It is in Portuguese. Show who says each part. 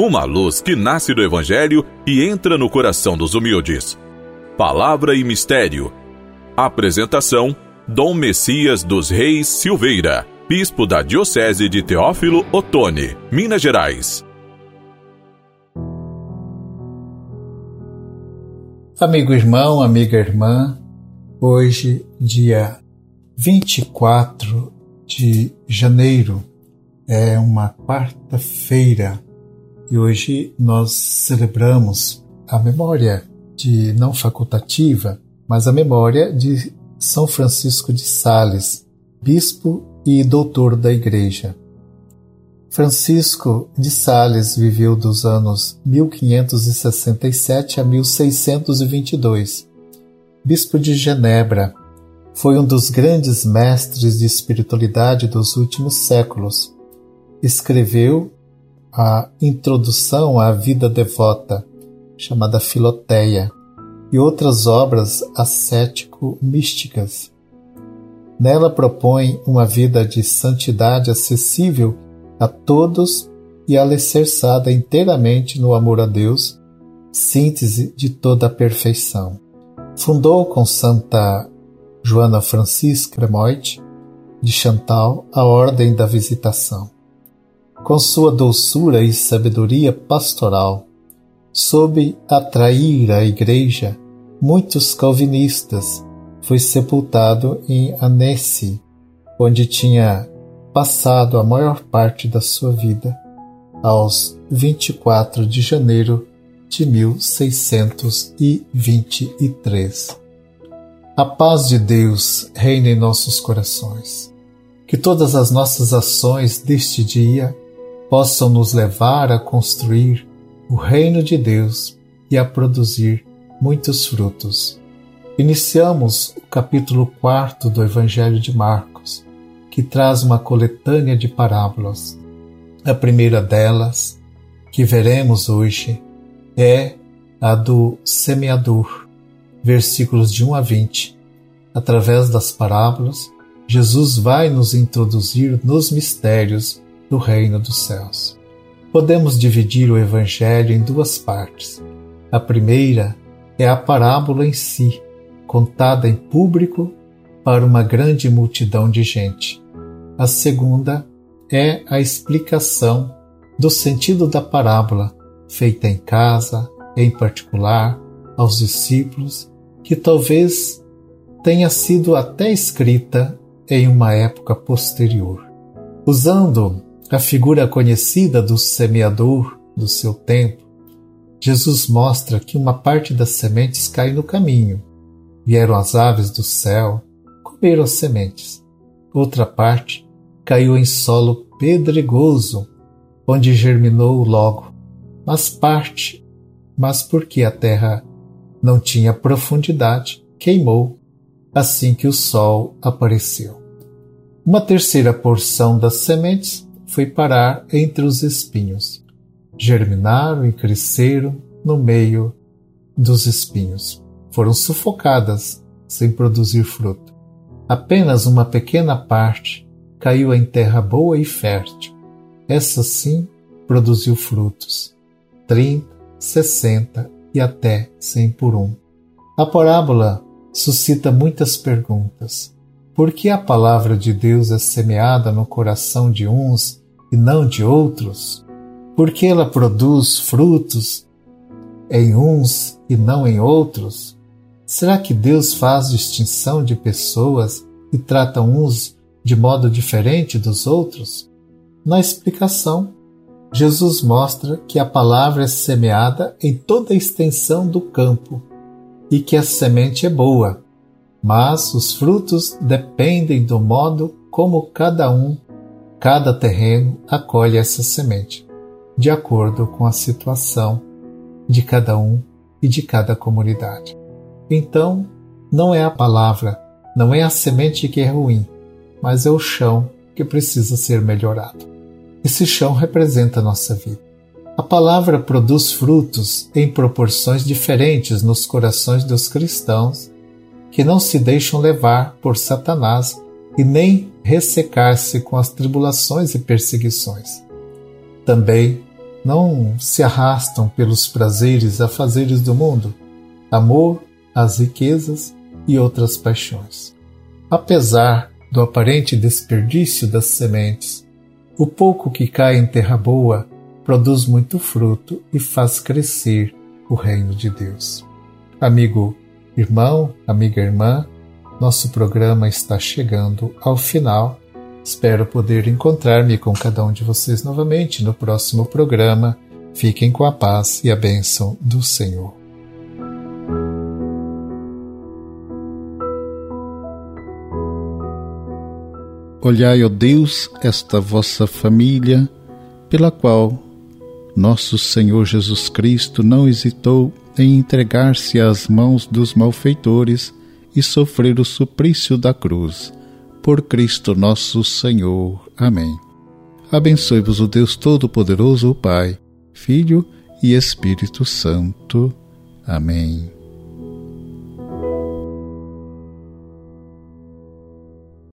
Speaker 1: uma luz que nasce do Evangelho e entra no coração dos humildes. Palavra e Mistério. Apresentação: Dom Messias dos Reis Silveira, Bispo da Diocese de Teófilo Otoni, Minas Gerais.
Speaker 2: Amigo irmão, amiga irmã, hoje, dia 24 de janeiro, é uma quarta-feira e hoje nós celebramos a memória de não facultativa, mas a memória de São Francisco de Sales, bispo e doutor da Igreja. Francisco de Sales viveu dos anos 1567 a 1622. Bispo de Genebra, foi um dos grandes mestres de espiritualidade dos últimos séculos. Escreveu a introdução à vida devota, chamada Filoteia, e outras obras ascético-místicas. Nela propõe uma vida de santidade acessível a todos e alicerçada inteiramente no amor a Deus, síntese de toda a perfeição. Fundou com Santa Joana Francisca Moit de Chantal a Ordem da Visitação. Com sua doçura e sabedoria pastoral, soube atrair a Igreja muitos calvinistas, foi sepultado em Annecy, onde tinha passado a maior parte da sua vida, aos 24 de janeiro de 1623. A paz de Deus reina em nossos corações. Que todas as nossas ações deste dia possam nos levar a construir o reino de Deus e a produzir muitos frutos. Iniciamos o capítulo 4 do Evangelho de Marcos que traz uma coletânea de parábolas. A primeira delas, que veremos hoje, é a do semeador, versículos de 1 a 20. Através das parábolas, Jesus vai nos introduzir nos mistérios do reino dos céus. Podemos dividir o Evangelho em duas partes. A primeira é a parábola em si, contada em público para uma grande multidão de gente. A segunda é a explicação do sentido da parábola, feita em casa, em particular, aos discípulos, que talvez tenha sido até escrita em uma época posterior. Usando a figura conhecida do semeador do seu tempo, Jesus mostra que uma parte das sementes cai no caminho. Vieram as aves do céu, comeram as sementes. Outra parte caiu em solo pedregoso, onde germinou logo, mas parte, mas porque a terra não tinha profundidade, queimou assim que o sol apareceu. Uma terceira porção das sementes foi parar entre os espinhos. Germinaram e cresceram no meio dos espinhos. Foram sufocadas sem produzir fruto. Apenas uma pequena parte caiu em terra boa e fértil. Essa sim produziu frutos, trinta, sessenta e até cem por um. A parábola suscita muitas perguntas. Por que a palavra de Deus é semeada no coração de uns e não de outros? Por que ela produz frutos em uns e não em outros? Será que Deus faz distinção de pessoas e trata uns de modo diferente dos outros? Na explicação, Jesus mostra que a palavra é semeada em toda a extensão do campo e que a semente é boa, mas os frutos dependem do modo como cada um, cada terreno acolhe essa semente, de acordo com a situação de cada um e de cada comunidade. Então, não é a palavra, não é a semente que é ruim, mas é o chão que precisa ser melhorado. Esse chão representa a nossa vida. A palavra produz frutos em proporções diferentes nos corações dos cristãos que não se deixam levar por Satanás e nem ressecar-se com as tribulações e perseguições. Também não se arrastam pelos prazeres afazeres do mundo, amor, as riquezas e outras paixões. Apesar do aparente desperdício das sementes, o pouco que cai em terra boa produz muito fruto e faz crescer o reino de Deus. Amigo irmão, amiga irmã, nosso programa está chegando ao final. Espero poder encontrar-me com cada um de vocês novamente no próximo programa. Fiquem com a paz e a bênção do Senhor.
Speaker 3: Olhai, ó Deus, esta vossa família, pela qual nosso Senhor Jesus Cristo não hesitou em entregar-se às mãos dos malfeitores e sofrer o suplício da cruz. Por Cristo nosso Senhor. Amém. Abençoe-vos o Deus Todo-Poderoso, o Pai, Filho e Espírito Santo. Amém.